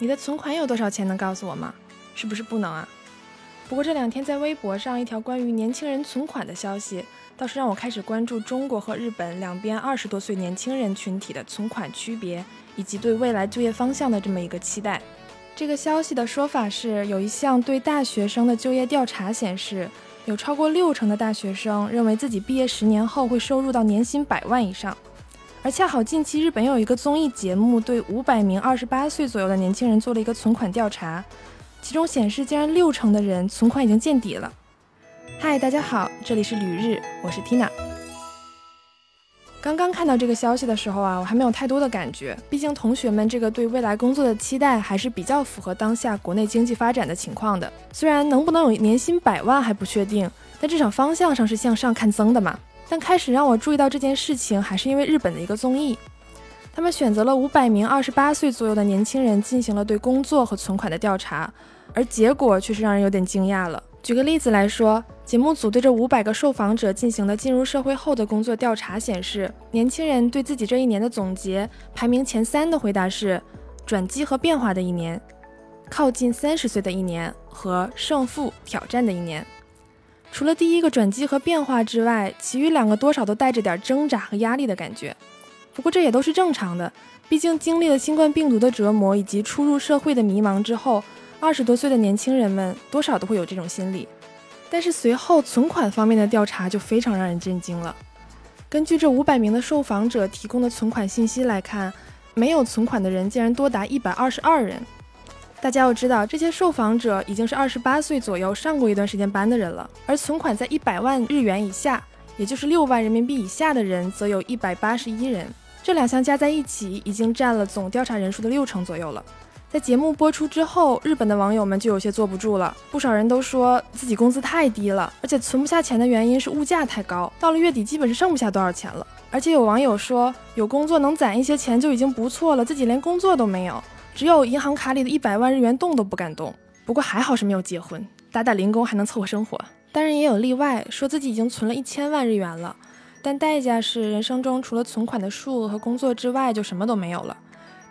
你的存款有多少钱？能告诉我吗？是不是不能啊？不过这两天在微博上一条关于年轻人存款的消息，倒是让我开始关注中国和日本两边二十多岁年轻人群体的存款区别，以及对未来就业方向的这么一个期待。这个消息的说法是，有一项对大学生的就业调查显示，有超过六成的大学生认为自己毕业十年后会收入到年薪百万以上。而恰好近期日本有一个综艺节目对五百名二十八岁左右的年轻人做了一个存款调查，其中显示竟然六成的人存款已经见底了。嗨，大家好，这里是旅日，我是 Tina。刚刚看到这个消息的时候啊，我还没有太多的感觉，毕竟同学们这个对未来工作的期待还是比较符合当下国内经济发展的情况的。虽然能不能有年薪百万还不确定，但至少方向上是向上看增的嘛。但开始让我注意到这件事情，还是因为日本的一个综艺，他们选择了五百名二十八岁左右的年轻人进行了对工作和存款的调查，而结果却是让人有点惊讶了。举个例子来说，节目组对这五百个受访者进行的进入社会后的工作调查显示，年轻人对自己这一年的总结，排名前三的回答是转机和变化的一年、靠近三十岁的一年和胜负挑战的一年。除了第一个转机和变化之外，其余两个多少都带着点挣扎和压力的感觉。不过这也都是正常的，毕竟经历了新冠病毒的折磨以及初入社会的迷茫之后，二十多岁的年轻人们多少都会有这种心理。但是随后存款方面的调查就非常让人震惊了。根据这五百名的受访者提供的存款信息来看，没有存款的人竟然多达一百二十二人。大家要知道，这些受访者已经是二十八岁左右，上过一段时间班的人了。而存款在一百万日元以下，也就是六万人民币以下的人，则有一百八十一人。这两项加在一起，已经占了总调查人数的六成左右了。在节目播出之后，日本的网友们就有些坐不住了，不少人都说自己工资太低了，而且存不下钱的原因是物价太高，到了月底基本是剩不下多少钱了。而且有网友说，有工作能攒一些钱就已经不错了，自己连工作都没有。只有银行卡里的一百万日元动都不敢动，不过还好是没有结婚，打打零工还能凑合生活。当然也有例外，说自己已经存了一千万日元了，但代价是人生中除了存款的数额和工作之外就什么都没有了，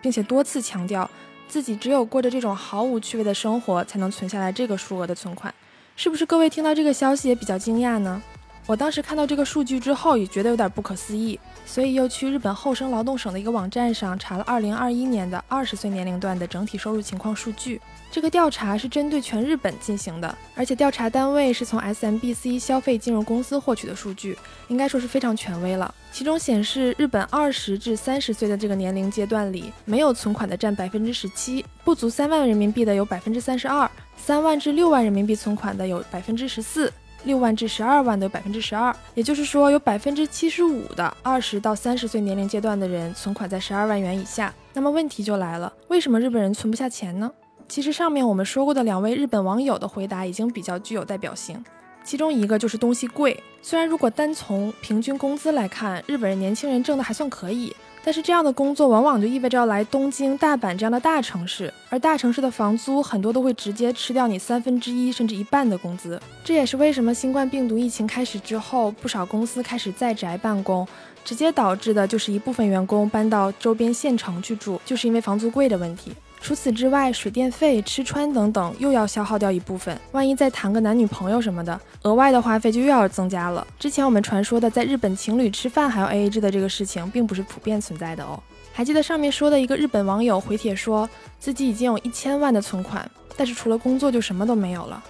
并且多次强调自己只有过着这种毫无趣味的生活才能存下来这个数额的存款。是不是各位听到这个消息也比较惊讶呢？我当时看到这个数据之后也觉得有点不可思议。所以又去日本厚生劳动省的一个网站上查了2021年的二十岁年龄段的整体收入情况数据。这个调查是针对全日本进行的，而且调查单位是从 SMBC 消费金融公司获取的数据，应该说是非常权威了。其中显示，日本二十至三十岁的这个年龄阶段里，没有存款的占百分之十七，不足三万人民币的有百分之三十二，三万至六万人民币存款的有百分之十四。六万至十二万的有百分之十二，也就是说有百分之七十五的二十到三十岁年龄阶段的人存款在十二万元以下。那么问题就来了，为什么日本人存不下钱呢？其实上面我们说过的两位日本网友的回答已经比较具有代表性，其中一个就是东西贵。虽然如果单从平均工资来看，日本人年轻人挣的还算可以。但是这样的工作往往就意味着要来东京、大阪这样的大城市，而大城市的房租很多都会直接吃掉你三分之一甚至一半的工资。这也是为什么新冠病毒疫情开始之后，不少公司开始在宅办公，直接导致的就是一部分员工搬到周边县城去住，就是因为房租贵的问题。除此之外，水电费、吃穿等等又要消耗掉一部分。万一再谈个男女朋友什么的，额外的花费就又要增加了。之前我们传说的在日本情侣吃饭还要 AA 制的这个事情，并不是普遍存在的哦。还记得上面说的一个日本网友回帖说自己已经有一千万的存款，但是除了工作就什么都没有了。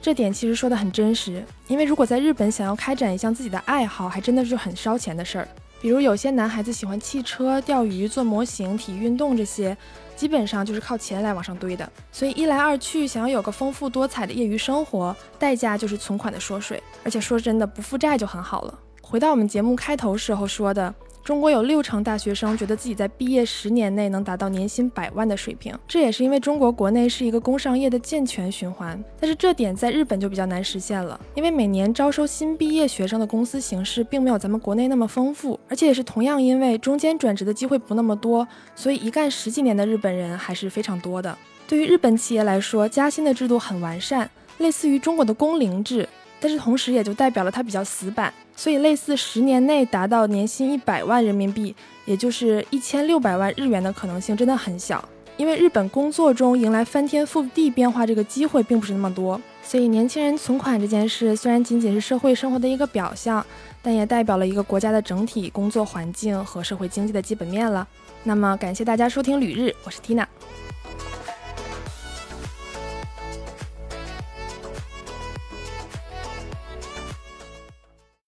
这点其实说的很真实，因为如果在日本想要开展一项自己的爱好，还真的是很烧钱的事儿。比如有些男孩子喜欢汽车、钓鱼、做模型、体育运动这些。基本上就是靠钱来往上堆的，所以一来二去，想要有个丰富多彩的业余生活，代价就是存款的缩水。而且说真的，不负债就很好了。回到我们节目开头时候说的。中国有六成大学生觉得自己在毕业十年内能达到年薪百万的水平，这也是因为中国国内是一个工商业的健全循环。但是这点在日本就比较难实现了，因为每年招收新毕业学生的公司形式并没有咱们国内那么丰富，而且也是同样因为中间转职的机会不那么多，所以一干十几年的日本人还是非常多的。对于日本企业来说，加薪的制度很完善，类似于中国的工龄制。但是同时也就代表了它比较死板，所以类似十年内达到年薪一百万人民币，也就是一千六百万日元的可能性真的很小。因为日本工作中迎来翻天覆地变化这个机会并不是那么多，所以年轻人存款这件事虽然仅仅是社会生活的一个表象，但也代表了一个国家的整体工作环境和社会经济的基本面了。那么感谢大家收听旅日，我是 Tina。